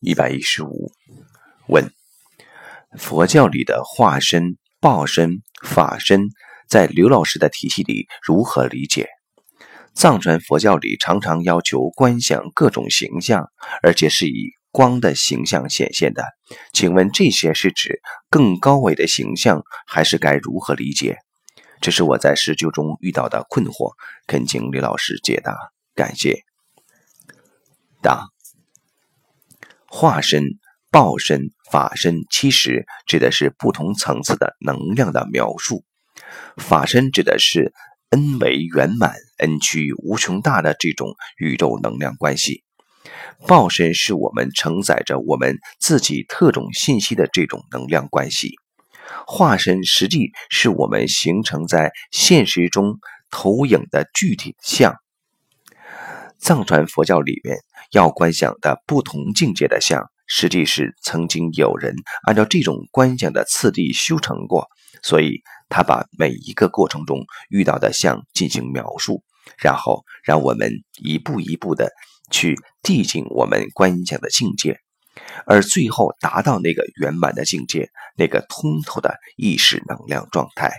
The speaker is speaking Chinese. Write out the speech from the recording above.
一百一十五问：佛教里的化身、报身、法身，在刘老师的体系里如何理解？藏传佛教里常常要求观想各种形象，而且是以光的形象显现的。请问这些是指更高维的形象，还是该如何理解？这是我在施救中遇到的困惑，恳请李老师解答，感谢。答：化身、报身、法身，其实指的是不同层次的能量的描述。法身指的是 n 为圆满、n 趋无穷大的这种宇宙能量关系；报身是我们承载着我们自己特种信息的这种能量关系。化身实际是我们形成在现实中投影的具体像。藏传佛教里面要观想的不同境界的相，实际是曾经有人按照这种观想的次第修成过，所以他把每一个过程中遇到的像进行描述，然后让我们一步一步的去递进我们观想的境界。而最后达到那个圆满的境界，那个通透的意识能量状态。